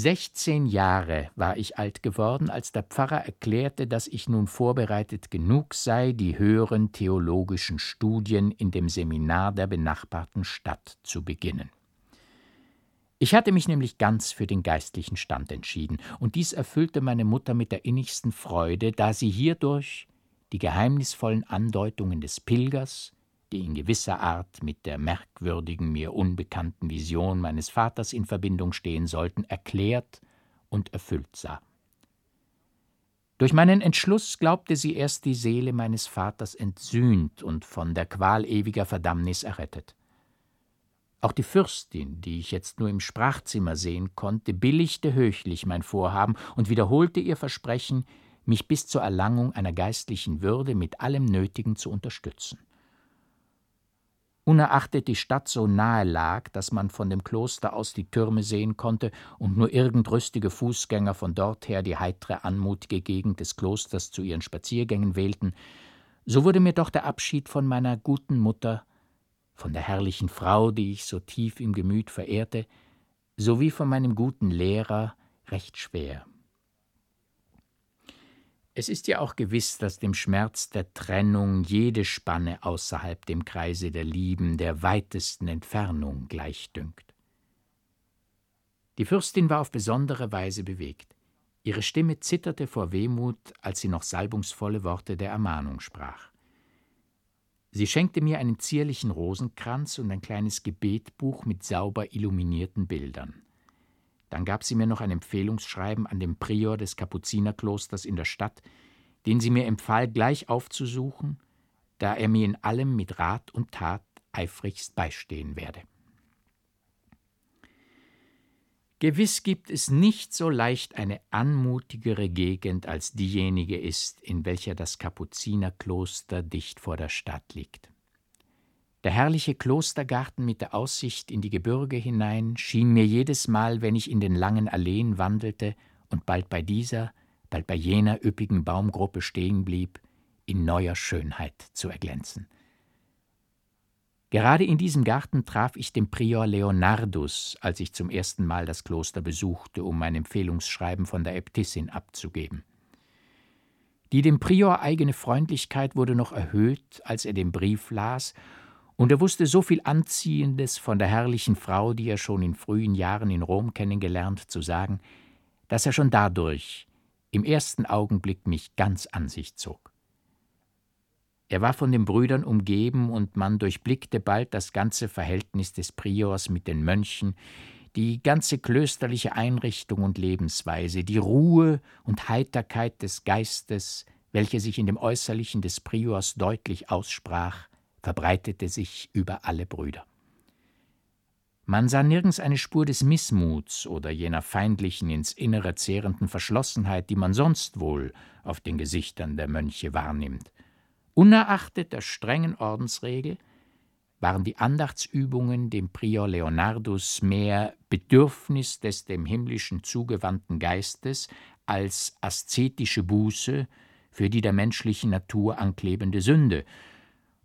Sechzehn Jahre war ich alt geworden, als der Pfarrer erklärte, dass ich nun vorbereitet genug sei, die höheren theologischen Studien in dem Seminar der benachbarten Stadt zu beginnen. Ich hatte mich nämlich ganz für den geistlichen Stand entschieden, und dies erfüllte meine Mutter mit der innigsten Freude, da sie hierdurch die geheimnisvollen Andeutungen des Pilgers, die in gewisser Art mit der merkwürdigen, mir unbekannten Vision meines Vaters in Verbindung stehen sollten, erklärt und erfüllt sah. Durch meinen Entschluss glaubte sie erst die Seele meines Vaters entsühnt und von der Qual ewiger Verdammnis errettet. Auch die Fürstin, die ich jetzt nur im Sprachzimmer sehen konnte, billigte höchlich mein Vorhaben und wiederholte ihr Versprechen, mich bis zur Erlangung einer geistlichen Würde mit allem Nötigen zu unterstützen. Unerachtet die Stadt so nahe lag, dass man von dem Kloster aus die Türme sehen konnte und nur irgend rüstige Fußgänger von dort her die heitere, anmutige Gegend des Klosters zu ihren Spaziergängen wählten, so wurde mir doch der Abschied von meiner guten Mutter von der herrlichen Frau, die ich so tief im Gemüt verehrte, sowie von meinem guten Lehrer recht schwer. Es ist ja auch gewiss, dass dem Schmerz der Trennung jede Spanne außerhalb dem Kreise der Lieben der weitesten Entfernung gleichdünkt. Die Fürstin war auf besondere Weise bewegt. Ihre Stimme zitterte vor Wehmut, als sie noch salbungsvolle Worte der Ermahnung sprach. Sie schenkte mir einen zierlichen Rosenkranz und ein kleines Gebetbuch mit sauber illuminierten Bildern. Dann gab sie mir noch ein Empfehlungsschreiben an den Prior des Kapuzinerklosters in der Stadt, den sie mir empfahl, gleich aufzusuchen, da er mir in allem mit Rat und Tat eifrigst beistehen werde. Gewiss gibt es nicht so leicht eine anmutigere Gegend, als diejenige ist, in welcher das Kapuzinerkloster dicht vor der Stadt liegt. Der herrliche Klostergarten mit der Aussicht in die Gebirge hinein schien mir jedes Mal, wenn ich in den langen Alleen wandelte und bald bei dieser, bald bei jener üppigen Baumgruppe stehen blieb, in neuer Schönheit zu erglänzen. Gerade in diesem Garten traf ich den Prior Leonardus, als ich zum ersten Mal das Kloster besuchte, um mein Empfehlungsschreiben von der Äbtissin abzugeben. Die dem Prior eigene Freundlichkeit wurde noch erhöht, als er den Brief las, und er wusste so viel Anziehendes von der herrlichen Frau, die er schon in frühen Jahren in Rom kennengelernt, zu sagen, dass er schon dadurch im ersten Augenblick mich ganz an sich zog. Er war von den Brüdern umgeben, und man durchblickte bald das ganze Verhältnis des Priors mit den Mönchen, die ganze klösterliche Einrichtung und Lebensweise, die Ruhe und Heiterkeit des Geistes, welche sich in dem Äußerlichen des Priors deutlich aussprach, verbreitete sich über alle Brüder. Man sah nirgends eine Spur des Missmuts oder jener feindlichen, ins Innere zehrenden Verschlossenheit, die man sonst wohl auf den Gesichtern der Mönche wahrnimmt. Unerachtet der strengen Ordensregel waren die Andachtsübungen dem Prior Leonardus mehr Bedürfnis des dem Himmlischen zugewandten Geistes als aszetische Buße für die der menschlichen Natur anklebende Sünde,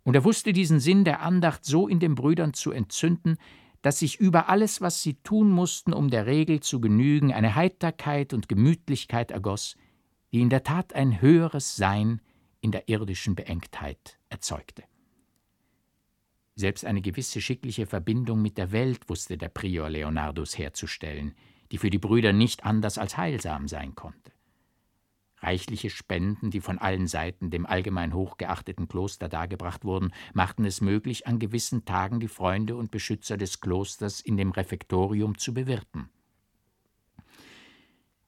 und er wusste diesen Sinn der Andacht so in den Brüdern zu entzünden, dass sich über alles, was sie tun mussten, um der Regel zu genügen, eine Heiterkeit und Gemütlichkeit ergoss, die in der Tat ein höheres Sein in der irdischen Beengtheit erzeugte. Selbst eine gewisse schickliche Verbindung mit der Welt wusste der Prior Leonardus herzustellen, die für die Brüder nicht anders als heilsam sein konnte. Reichliche Spenden, die von allen Seiten dem allgemein hochgeachteten Kloster dargebracht wurden, machten es möglich, an gewissen Tagen die Freunde und Beschützer des Klosters in dem Refektorium zu bewirten.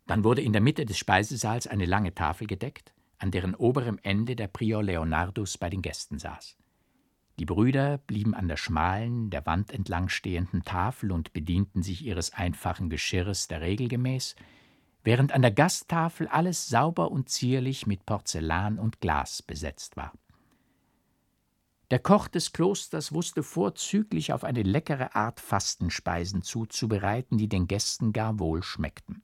Dann wurde in der Mitte des Speisesaals eine lange Tafel gedeckt, an deren oberem Ende der Prior Leonardus bei den Gästen saß. Die Brüder blieben an der schmalen, der Wand entlang stehenden Tafel und bedienten sich ihres einfachen Geschirres der Regel gemäß, während an der Gasttafel alles sauber und zierlich mit Porzellan und Glas besetzt war. Der Koch des Klosters wusste vorzüglich auf eine leckere Art Fastenspeisen zuzubereiten, die den Gästen gar wohl schmeckten.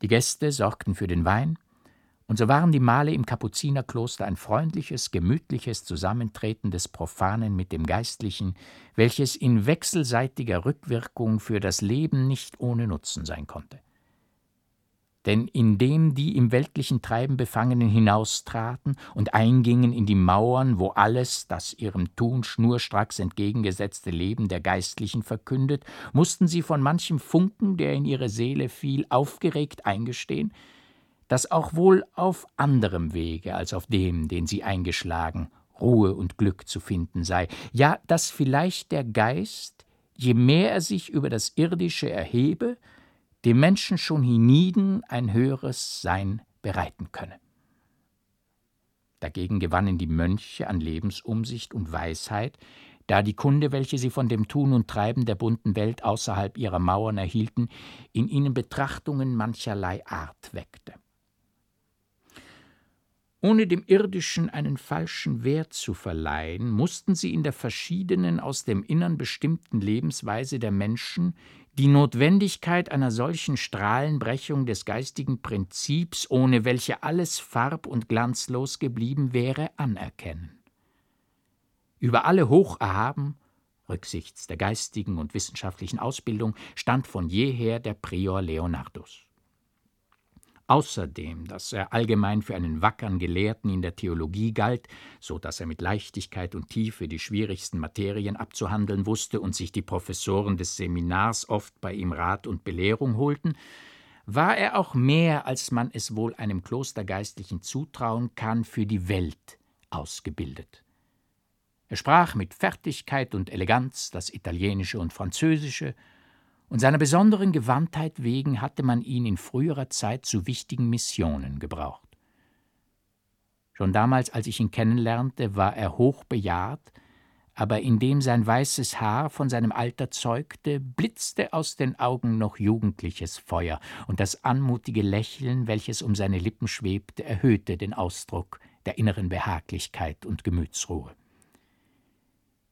Die Gäste sorgten für den Wein, Und so waren die Male im Kapuzinerkloster ein freundliches, gemütliches Zusammentreten des Profanen mit dem Geistlichen, welches in wechselseitiger Rückwirkung für das Leben nicht ohne Nutzen sein konnte. Denn indem die im weltlichen Treiben Befangenen hinaustraten und eingingen in die Mauern, wo alles das ihrem Tun schnurstracks entgegengesetzte Leben der Geistlichen verkündet, mussten sie von manchem Funken, der in ihre Seele fiel, aufgeregt eingestehen, dass auch wohl auf anderem Wege als auf dem, den sie eingeschlagen, Ruhe und Glück zu finden sei, ja, dass vielleicht der Geist, je mehr er sich über das Irdische erhebe, dem Menschen schon hienieden ein höheres Sein bereiten könne. Dagegen gewannen die Mönche an Lebensumsicht und Weisheit, da die Kunde, welche sie von dem Tun und Treiben der bunten Welt außerhalb ihrer Mauern erhielten, in ihnen Betrachtungen mancherlei Art weckte. Ohne dem Irdischen einen falschen Wert zu verleihen, mussten sie in der verschiedenen, aus dem Innern bestimmten Lebensweise der Menschen die Notwendigkeit einer solchen Strahlenbrechung des geistigen Prinzips, ohne welche alles farb- und glanzlos geblieben wäre, anerkennen. Über alle hoch erhaben, rücksichts der geistigen und wissenschaftlichen Ausbildung, stand von jeher der Prior Leonardus. Außerdem, dass er allgemein für einen wackern Gelehrten in der Theologie galt, so dass er mit Leichtigkeit und Tiefe die schwierigsten Materien abzuhandeln wusste und sich die Professoren des Seminars oft bei ihm Rat und Belehrung holten, war er auch mehr, als man es wohl einem Klostergeistlichen zutrauen kann, für die Welt ausgebildet. Er sprach mit Fertigkeit und Eleganz das Italienische und Französische, und seiner besonderen Gewandtheit wegen hatte man ihn in früherer Zeit zu wichtigen Missionen gebraucht. Schon damals, als ich ihn kennenlernte, war er hoch bejahrt, aber indem sein weißes Haar von seinem Alter zeugte, blitzte aus den Augen noch jugendliches Feuer, und das anmutige Lächeln, welches um seine Lippen schwebte, erhöhte den Ausdruck der inneren Behaglichkeit und Gemütsruhe.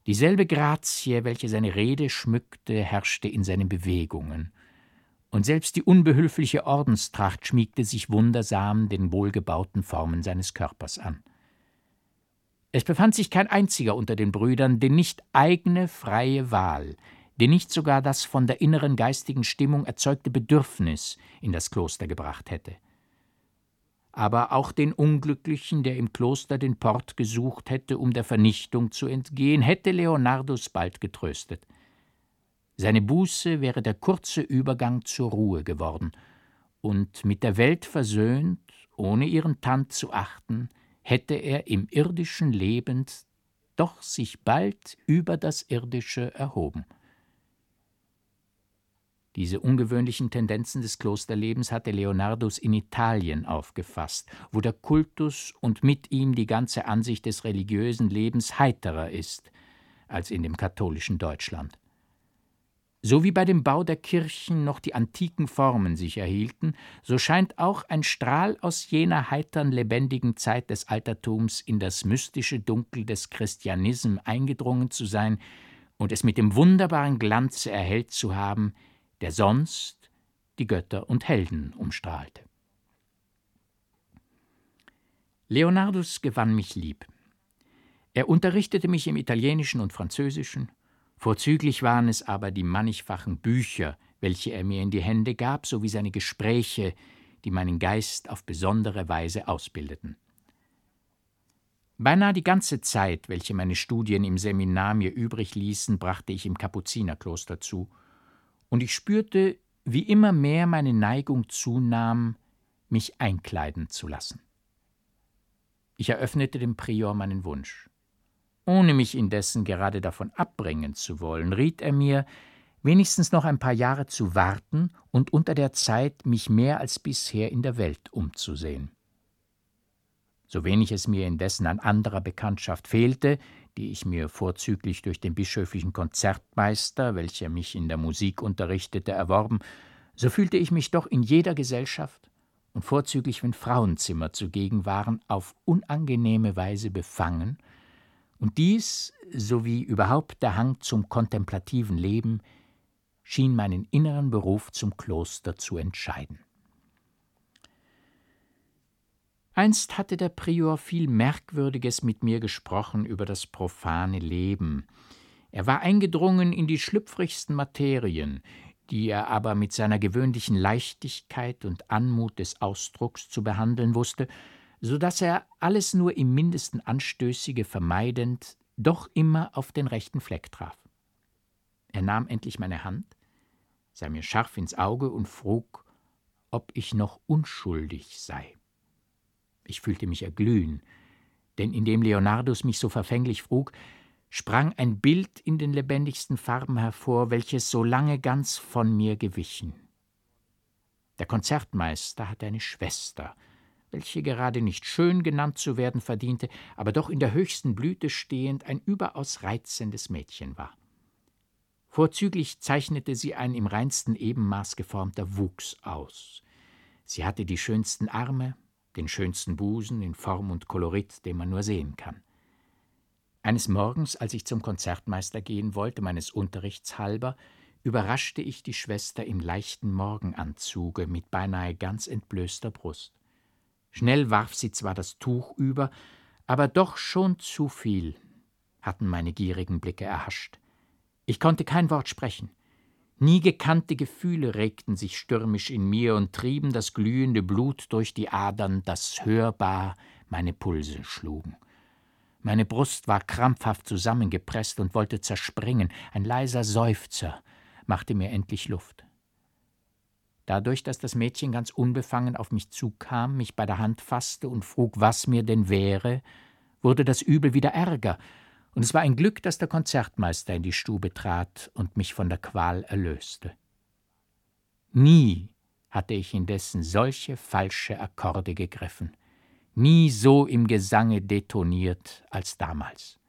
Dieselbe Grazie, welche seine Rede schmückte, herrschte in seinen Bewegungen, und selbst die unbehülfliche Ordenstracht schmiegte sich wundersam den wohlgebauten Formen seines Körpers an. Es befand sich kein einziger unter den Brüdern, den nicht eigene freie Wahl, den nicht sogar das von der inneren geistigen Stimmung erzeugte Bedürfnis in das Kloster gebracht hätte aber auch den Unglücklichen, der im Kloster den Port gesucht hätte, um der Vernichtung zu entgehen, hätte Leonardus bald getröstet. Seine Buße wäre der kurze Übergang zur Ruhe geworden, und mit der Welt versöhnt, ohne ihren Tand zu achten, hätte er im irdischen lebend doch sich bald über das Irdische erhoben. Diese ungewöhnlichen Tendenzen des Klosterlebens hatte Leonardus in Italien aufgefasst, wo der Kultus und mit ihm die ganze Ansicht des religiösen Lebens heiterer ist als in dem katholischen Deutschland. So wie bei dem Bau der Kirchen noch die antiken Formen sich erhielten, so scheint auch ein Strahl aus jener heitern, lebendigen Zeit des Altertums in das mystische Dunkel des Christianism eingedrungen zu sein und es mit dem wunderbaren Glanze erhellt zu haben, der sonst die Götter und Helden umstrahlte. Leonardus gewann mich lieb. Er unterrichtete mich im Italienischen und Französischen, vorzüglich waren es aber die mannigfachen Bücher, welche er mir in die Hände gab, sowie seine Gespräche, die meinen Geist auf besondere Weise ausbildeten. Beinahe die ganze Zeit, welche meine Studien im Seminar mir übrig ließen, brachte ich im Kapuzinerkloster zu, und ich spürte, wie immer mehr meine Neigung zunahm, mich einkleiden zu lassen. Ich eröffnete dem Prior meinen Wunsch. Ohne mich indessen gerade davon abbringen zu wollen, riet er mir, wenigstens noch ein paar Jahre zu warten und unter der Zeit mich mehr als bisher in der Welt umzusehen. So wenig es mir indessen an anderer Bekanntschaft fehlte, die ich mir vorzüglich durch den bischöflichen Konzertmeister, welcher mich in der Musik unterrichtete, erworben, so fühlte ich mich doch in jeder Gesellschaft und vorzüglich, wenn Frauenzimmer zugegen waren, auf unangenehme Weise befangen, und dies, sowie überhaupt der Hang zum kontemplativen Leben, schien meinen inneren Beruf zum Kloster zu entscheiden. Einst hatte der Prior viel Merkwürdiges mit mir gesprochen über das profane Leben. Er war eingedrungen in die schlüpfrigsten Materien, die er aber mit seiner gewöhnlichen Leichtigkeit und Anmut des Ausdrucks zu behandeln wusste, so dass er alles nur im mindesten Anstößige vermeidend doch immer auf den rechten Fleck traf. Er nahm endlich meine Hand, sah mir scharf ins Auge und frug, ob ich noch unschuldig sei. Ich fühlte mich erglühen, denn indem Leonardus mich so verfänglich frug, sprang ein Bild in den lebendigsten Farben hervor, welches so lange ganz von mir gewichen. Der Konzertmeister hatte eine Schwester, welche gerade nicht schön genannt zu werden verdiente, aber doch in der höchsten Blüte stehend ein überaus reizendes Mädchen war. Vorzüglich zeichnete sie ein im reinsten Ebenmaß geformter Wuchs aus. Sie hatte die schönsten Arme, den schönsten Busen in Form und Kolorit, den man nur sehen kann. Eines Morgens, als ich zum Konzertmeister gehen wollte, meines Unterrichts halber, überraschte ich die Schwester im leichten Morgenanzuge mit beinahe ganz entblößter Brust. Schnell warf sie zwar das Tuch über, aber doch schon zu viel hatten meine gierigen Blicke erhascht. Ich konnte kein Wort sprechen. Nie gekannte Gefühle regten sich stürmisch in mir und trieben das glühende Blut durch die Adern, das hörbar meine Pulse schlugen. Meine Brust war krampfhaft zusammengepresst und wollte zerspringen, ein leiser Seufzer machte mir endlich Luft. Dadurch, dass das Mädchen ganz unbefangen auf mich zukam, mich bei der Hand fasste und frug, was mir denn wäre, wurde das Übel wieder ärger, und es war ein Glück, dass der Konzertmeister in die Stube trat und mich von der Qual erlöste. Nie hatte ich indessen solche falsche Akkorde gegriffen, nie so im Gesange detoniert als damals.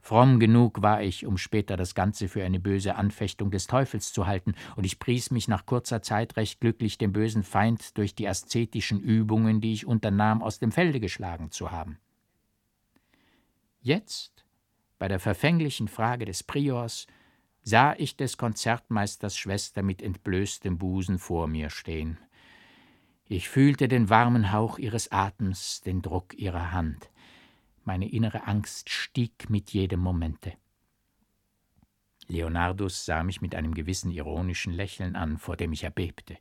Fromm genug war ich, um später das Ganze für eine böse Anfechtung des Teufels zu halten, und ich pries mich nach kurzer Zeit recht glücklich, den bösen Feind durch die aszetischen Übungen, die ich unternahm, aus dem Felde geschlagen zu haben. Jetzt, bei der verfänglichen Frage des Priors, sah ich des Konzertmeisters Schwester mit entblößtem Busen vor mir stehen. Ich fühlte den warmen Hauch ihres Atems, den Druck ihrer Hand. Meine innere Angst stieg mit jedem Momente. Leonardus sah mich mit einem gewissen ironischen Lächeln an, vor dem ich erbebte.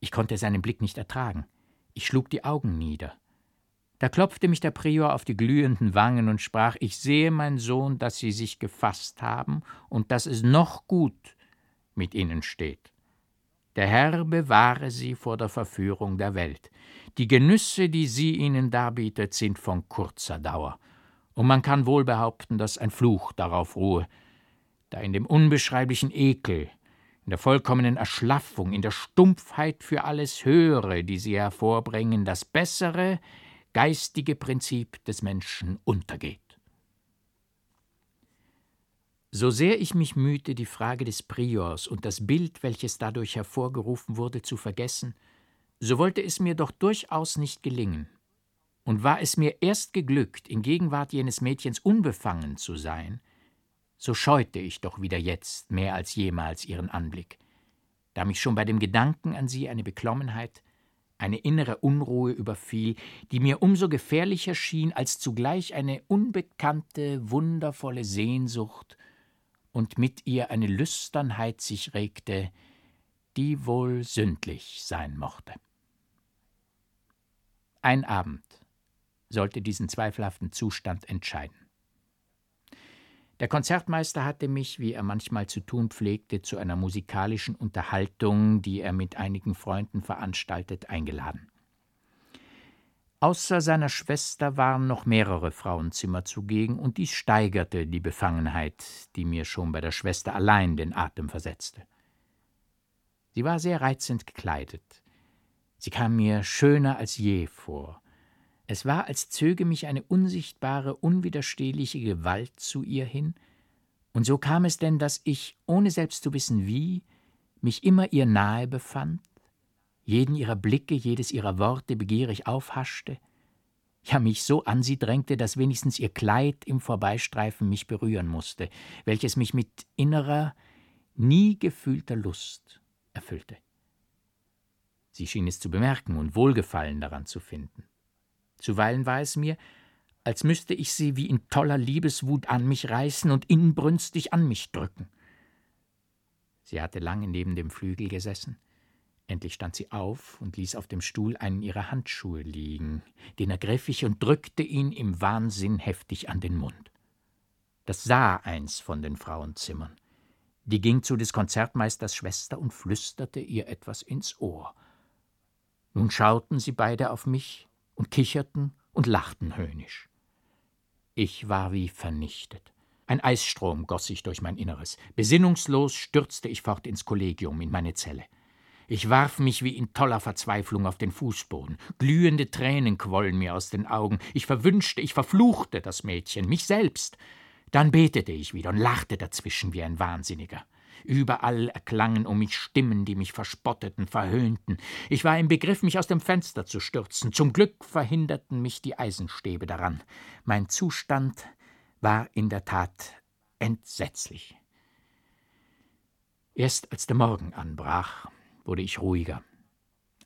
Ich konnte seinen Blick nicht ertragen. Ich schlug die Augen nieder. Da klopfte mich der Prior auf die glühenden Wangen und sprach Ich sehe, mein Sohn, dass Sie sich gefasst haben und dass es noch gut mit Ihnen steht. Der Herr bewahre Sie vor der Verführung der Welt. Die Genüsse, die sie Ihnen darbietet, sind von kurzer Dauer, und man kann wohl behaupten, dass ein Fluch darauf ruhe, da in dem unbeschreiblichen Ekel, in der vollkommenen Erschlaffung, in der Stumpfheit für alles Höhere, die sie hervorbringen, das Bessere, geistige Prinzip des Menschen untergeht. So sehr ich mich mühte, die Frage des Priors und das Bild, welches dadurch hervorgerufen wurde, zu vergessen, so wollte es mir doch durchaus nicht gelingen. Und war es mir erst geglückt, in Gegenwart jenes Mädchens unbefangen zu sein, so scheute ich doch wieder jetzt mehr als jemals ihren Anblick, da mich schon bei dem Gedanken an sie eine Beklommenheit, eine innere Unruhe überfiel, die mir umso gefährlicher schien, als zugleich eine unbekannte, wundervolle Sehnsucht und mit ihr eine Lüsternheit sich regte, die wohl sündlich sein mochte. Ein Abend sollte diesen zweifelhaften Zustand entscheiden. Der Konzertmeister hatte mich, wie er manchmal zu tun pflegte, zu einer musikalischen Unterhaltung, die er mit einigen Freunden veranstaltet, eingeladen. Außer seiner Schwester waren noch mehrere Frauenzimmer zugegen, und dies steigerte die Befangenheit, die mir schon bei der Schwester allein den Atem versetzte. Sie war sehr reizend gekleidet. Sie kam mir schöner als je vor. Es war, als zöge mich eine unsichtbare, unwiderstehliche Gewalt zu ihr hin, und so kam es denn, dass ich, ohne selbst zu wissen wie, mich immer ihr nahe befand, jeden ihrer Blicke, jedes ihrer Worte begierig aufhaschte, ja mich so an sie drängte, dass wenigstens ihr Kleid im Vorbeistreifen mich berühren musste, welches mich mit innerer, nie gefühlter Lust erfüllte. Sie schien es zu bemerken und Wohlgefallen daran zu finden. Zuweilen war es mir, als müsste ich sie wie in toller Liebeswut an mich reißen und inbrünstig an mich drücken. Sie hatte lange neben dem Flügel gesessen. Endlich stand sie auf und ließ auf dem Stuhl einen ihrer Handschuhe liegen. Den ergriff ich und drückte ihn im Wahnsinn heftig an den Mund. Das sah eins von den Frauenzimmern. Die ging zu des Konzertmeisters Schwester und flüsterte ihr etwas ins Ohr. Nun schauten sie beide auf mich und kicherten und lachten höhnisch. Ich war wie vernichtet. Ein Eisstrom goss sich durch mein Inneres. Besinnungslos stürzte ich fort ins Kollegium, in meine Zelle. Ich warf mich wie in toller Verzweiflung auf den Fußboden. Glühende Tränen quollen mir aus den Augen. Ich verwünschte, ich verfluchte das Mädchen, mich selbst. Dann betete ich wieder und lachte dazwischen wie ein Wahnsinniger. Überall erklangen um mich Stimmen, die mich verspotteten, verhöhnten. Ich war im Begriff, mich aus dem Fenster zu stürzen. Zum Glück verhinderten mich die Eisenstäbe daran. Mein Zustand war in der Tat entsetzlich. Erst als der Morgen anbrach, wurde ich ruhiger.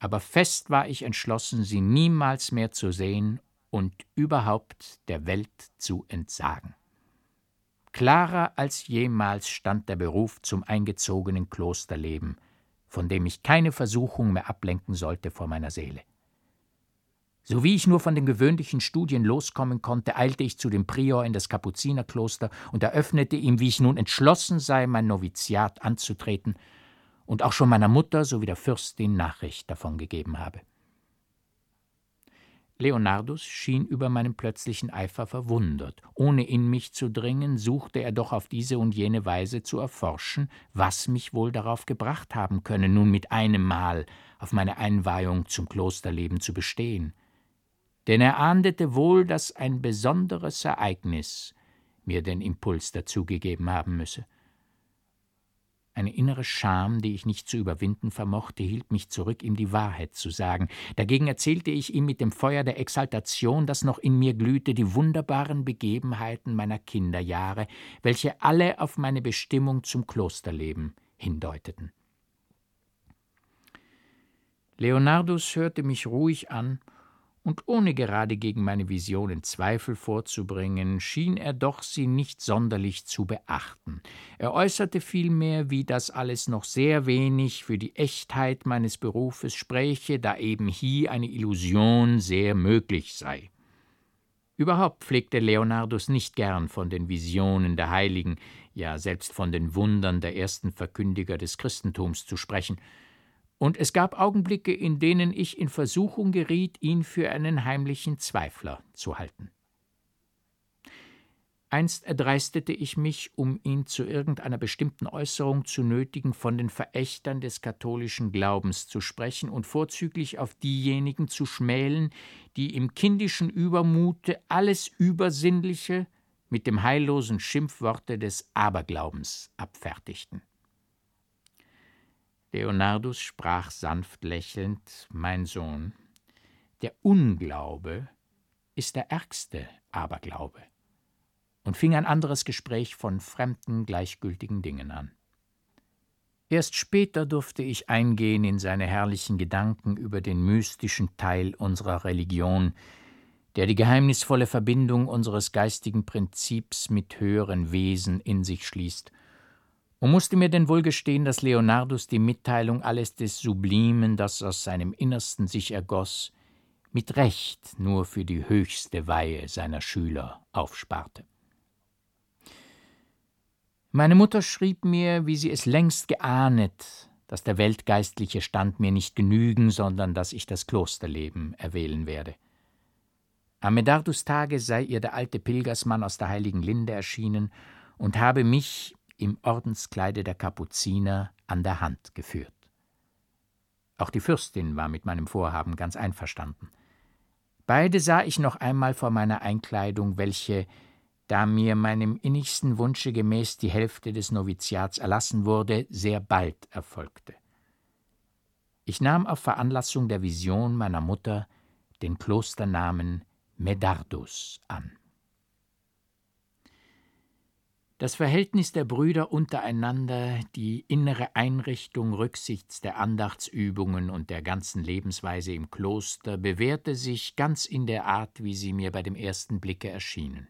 Aber fest war ich entschlossen, sie niemals mehr zu sehen und überhaupt der Welt zu entsagen. Klarer als jemals stand der Beruf zum eingezogenen Klosterleben, von dem mich keine Versuchung mehr ablenken sollte vor meiner Seele. So wie ich nur von den gewöhnlichen Studien loskommen konnte, eilte ich zu dem Prior in das Kapuzinerkloster und eröffnete ihm, wie ich nun entschlossen sei, mein Noviziat anzutreten und auch schon meiner Mutter sowie der Fürstin Nachricht davon gegeben habe. Leonardus schien über meinen plötzlichen Eifer verwundert. Ohne in mich zu dringen, suchte er doch auf diese und jene Weise zu erforschen, was mich wohl darauf gebracht haben könne, nun mit einem Mal auf meine Einweihung zum Klosterleben zu bestehen. Denn er ahndete wohl, dass ein besonderes Ereignis mir den Impuls dazu gegeben haben müsse. Eine innere Scham, die ich nicht zu überwinden vermochte, hielt mich zurück, ihm die Wahrheit zu sagen. Dagegen erzählte ich ihm mit dem Feuer der Exaltation, das noch in mir glühte, die wunderbaren Begebenheiten meiner Kinderjahre, welche alle auf meine Bestimmung zum Klosterleben hindeuteten. Leonardus hörte mich ruhig an und ohne gerade gegen meine Visionen Zweifel vorzubringen, schien er doch sie nicht sonderlich zu beachten. Er äußerte vielmehr, wie das alles noch sehr wenig für die Echtheit meines Berufes spräche, da eben hier eine Illusion sehr möglich sei. Überhaupt pflegte Leonardus nicht gern von den Visionen der Heiligen, ja selbst von den Wundern der ersten Verkündiger des Christentums zu sprechen, und es gab Augenblicke, in denen ich in Versuchung geriet, ihn für einen heimlichen Zweifler zu halten. Einst erdreistete ich mich, um ihn zu irgendeiner bestimmten Äußerung zu nötigen, von den Verächtern des katholischen Glaubens zu sprechen und vorzüglich auf diejenigen zu schmälen, die im kindischen Übermute alles Übersinnliche mit dem heillosen Schimpfworte des Aberglaubens abfertigten. Leonardus sprach sanft lächelnd Mein Sohn, der Unglaube ist der ärgste Aberglaube, und fing ein anderes Gespräch von fremden, gleichgültigen Dingen an. Erst später durfte ich eingehen in seine herrlichen Gedanken über den mystischen Teil unserer Religion, der die geheimnisvolle Verbindung unseres geistigen Prinzips mit höheren Wesen in sich schließt – und musste mir denn wohl gestehen, dass Leonardus die Mitteilung alles des Sublimen, das aus seinem Innersten sich ergoss, mit Recht nur für die höchste Weihe seiner Schüler aufsparte. Meine Mutter schrieb mir, wie sie es längst geahnet, dass der weltgeistliche Stand mir nicht genügen, sondern dass ich das Klosterleben erwählen werde. Am Medardus-Tage sei ihr der alte Pilgersmann aus der heiligen Linde erschienen und habe mich im Ordenskleide der Kapuziner an der Hand geführt. Auch die Fürstin war mit meinem Vorhaben ganz einverstanden. Beide sah ich noch einmal vor meiner Einkleidung, welche, da mir meinem innigsten Wunsche gemäß die Hälfte des Noviziats erlassen wurde, sehr bald erfolgte. Ich nahm auf Veranlassung der Vision meiner Mutter den Klosternamen Medardus an. Das Verhältnis der Brüder untereinander, die innere Einrichtung rücksichts der Andachtsübungen und der ganzen Lebensweise im Kloster bewährte sich ganz in der Art, wie sie mir bei dem ersten Blicke erschienen.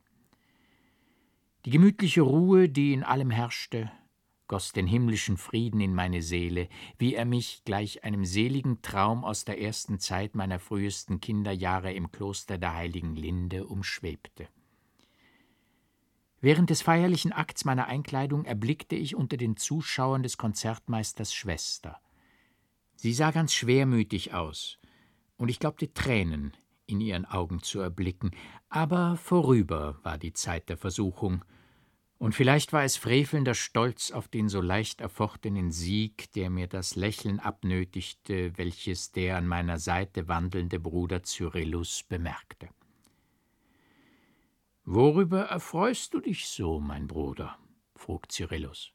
Die gemütliche Ruhe, die in allem herrschte, goss den himmlischen Frieden in meine Seele, wie er mich gleich einem seligen Traum aus der ersten Zeit meiner frühesten Kinderjahre im Kloster der heiligen Linde umschwebte. Während des feierlichen Akts meiner Einkleidung erblickte ich unter den Zuschauern des Konzertmeisters Schwester. Sie sah ganz schwermütig aus, und ich glaubte Tränen in ihren Augen zu erblicken, aber vorüber war die Zeit der Versuchung, und vielleicht war es frevelnder Stolz auf den so leicht erfochtenen Sieg, der mir das Lächeln abnötigte, welches der an meiner Seite wandelnde Bruder Cyrillus bemerkte. Worüber erfreust du dich so, mein Bruder? frug Cyrillus.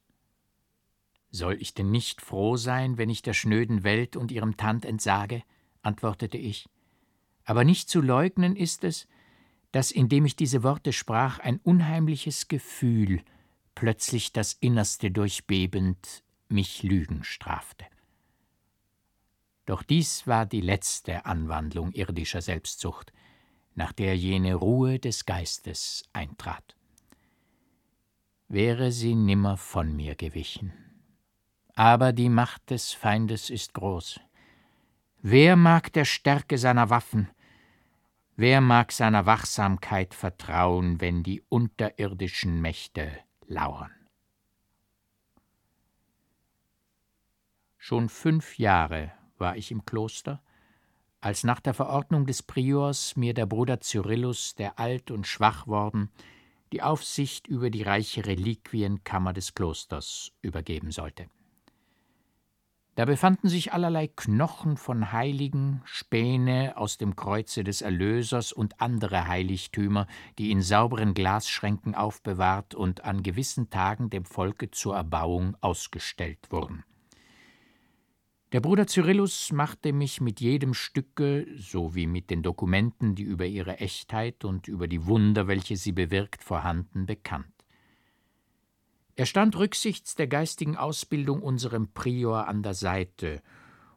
Soll ich denn nicht froh sein, wenn ich der schnöden Welt und ihrem Tand entsage? antwortete ich. Aber nicht zu leugnen ist es, dass, indem ich diese Worte sprach, ein unheimliches Gefühl, plötzlich das Innerste durchbebend, mich Lügen strafte. Doch dies war die letzte Anwandlung irdischer Selbstsucht, nach der jene Ruhe des Geistes eintrat. Wäre sie nimmer von mir gewichen. Aber die Macht des Feindes ist groß. Wer mag der Stärke seiner Waffen, wer mag seiner Wachsamkeit vertrauen, wenn die unterirdischen Mächte lauern? Schon fünf Jahre war ich im Kloster, als nach der Verordnung des Priors mir der Bruder Cyrillus, der alt und schwach worden, die Aufsicht über die reiche Reliquienkammer des Klosters übergeben sollte. Da befanden sich allerlei Knochen von Heiligen, Späne aus dem Kreuze des Erlösers und andere Heiligtümer, die in sauberen Glasschränken aufbewahrt und an gewissen Tagen dem Volke zur Erbauung ausgestellt wurden. Der Bruder Cyrillus machte mich mit jedem Stücke, sowie mit den Dokumenten, die über ihre Echtheit und über die Wunder, welche sie bewirkt, vorhanden, bekannt. Er stand rücksichts der geistigen Ausbildung unserem Prior an der Seite,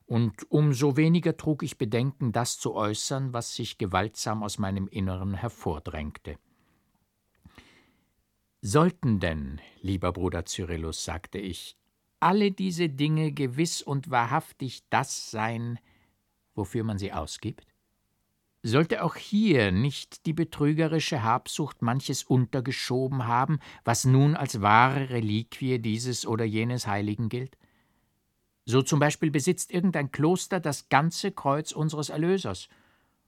und um so weniger trug ich Bedenken, das zu äußern, was sich gewaltsam aus meinem Inneren hervordrängte. Sollten denn, lieber Bruder Cyrillus, sagte ich, alle diese Dinge gewiss und wahrhaftig das sein, wofür man sie ausgibt? Sollte auch hier nicht die betrügerische Habsucht manches untergeschoben haben, was nun als wahre Reliquie dieses oder jenes Heiligen gilt? So zum Beispiel besitzt irgendein Kloster das ganze Kreuz unseres Erlösers,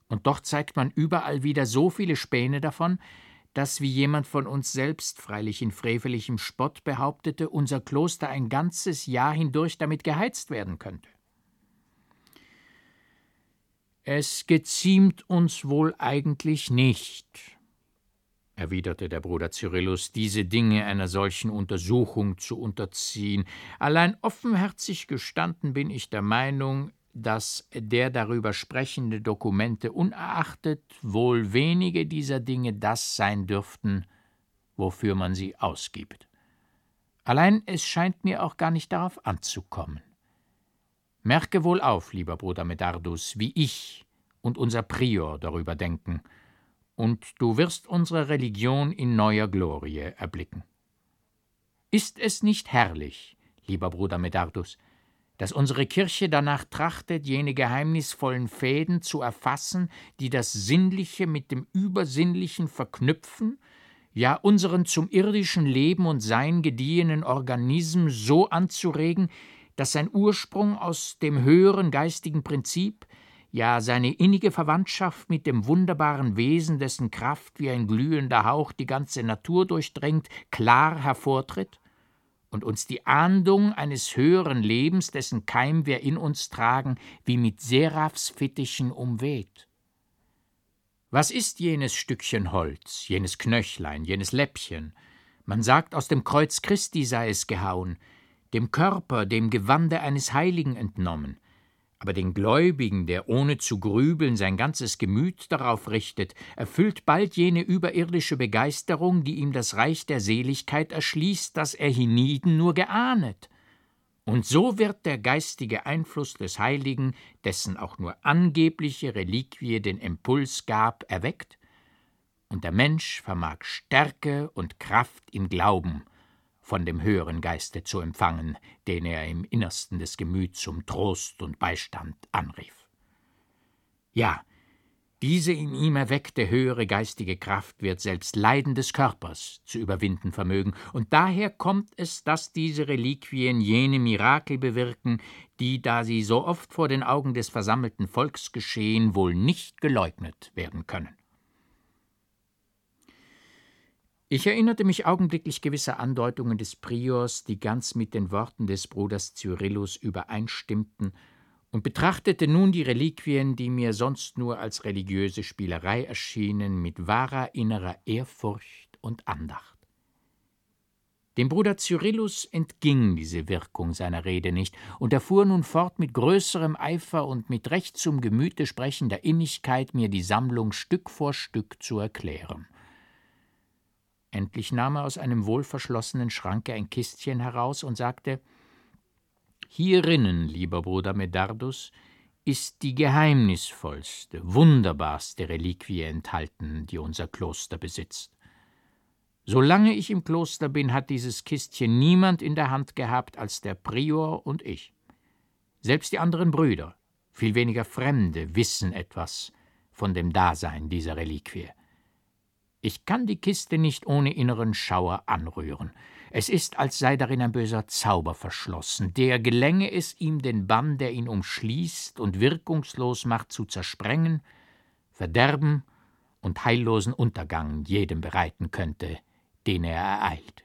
und doch zeigt man überall wieder so viele Späne davon, dass, wie jemand von uns selbst freilich in frevelichem Spott behauptete, unser Kloster ein ganzes Jahr hindurch damit geheizt werden könnte. Es geziemt uns wohl eigentlich nicht, erwiderte der Bruder Cyrillus, diese Dinge einer solchen Untersuchung zu unterziehen. Allein offenherzig gestanden bin ich der Meinung, dass der darüber sprechende Dokumente unerachtet wohl wenige dieser Dinge das sein dürften, wofür man sie ausgibt. Allein es scheint mir auch gar nicht darauf anzukommen. Merke wohl auf, lieber Bruder Medardus, wie ich und unser Prior darüber denken, und du wirst unsere Religion in neuer Glorie erblicken. Ist es nicht herrlich, lieber Bruder Medardus, dass unsere Kirche danach trachtet, jene geheimnisvollen Fäden zu erfassen, die das Sinnliche mit dem Übersinnlichen verknüpfen, ja unseren zum irdischen Leben und Sein gediehenen Organism so anzuregen, dass sein Ursprung aus dem höheren geistigen Prinzip, ja seine innige Verwandtschaft mit dem wunderbaren Wesen, dessen Kraft wie ein glühender Hauch die ganze Natur durchdringt, klar hervortritt? Und uns die Ahndung eines höheren Lebens, dessen Keim wir in uns tragen, wie mit Seraphsfittichen umweht. Was ist jenes Stückchen Holz, jenes Knöchlein, jenes Läppchen? Man sagt, aus dem Kreuz Christi sei es gehauen, dem Körper, dem Gewande eines Heiligen entnommen. Aber den Gläubigen, der ohne zu grübeln sein ganzes Gemüt darauf richtet, erfüllt bald jene überirdische Begeisterung, die ihm das Reich der Seligkeit erschließt, das er hienieden nur geahnet. Und so wird der geistige Einfluss des Heiligen, dessen auch nur angebliche Reliquie den Impuls gab, erweckt, und der Mensch vermag Stärke und Kraft im Glauben, von dem höheren Geiste zu empfangen, den er im Innersten des Gemüts zum Trost und Beistand anrief. Ja, diese in ihm erweckte höhere geistige Kraft wird selbst Leiden des Körpers zu überwinden vermögen, und daher kommt es, dass diese Reliquien jene Mirakel bewirken, die, da sie so oft vor den Augen des versammelten Volks geschehen, wohl nicht geleugnet werden können. Ich erinnerte mich augenblicklich gewisser Andeutungen des Priors, die ganz mit den Worten des Bruders Cyrillus übereinstimmten, und betrachtete nun die Reliquien, die mir sonst nur als religiöse Spielerei erschienen, mit wahrer innerer Ehrfurcht und Andacht. Dem Bruder Cyrillus entging diese Wirkung seiner Rede nicht, und er fuhr nun fort mit größerem Eifer und mit recht zum Gemüte sprechender Innigkeit, mir die Sammlung Stück vor Stück zu erklären. Endlich nahm er aus einem wohlverschlossenen Schranke ein Kistchen heraus und sagte Hierinnen, lieber Bruder Medardus, ist die geheimnisvollste, wunderbarste Reliquie enthalten, die unser Kloster besitzt. Solange ich im Kloster bin, hat dieses Kistchen niemand in der Hand gehabt als der Prior und ich. Selbst die anderen Brüder, viel weniger Fremde, wissen etwas von dem Dasein dieser Reliquie. Ich kann die Kiste nicht ohne inneren Schauer anrühren. Es ist, als sei darin ein böser Zauber verschlossen, der gelänge es ihm, den Bann, der ihn umschließt und wirkungslos macht, zu zersprengen, Verderben und heillosen Untergang jedem bereiten könnte, den er ereilt.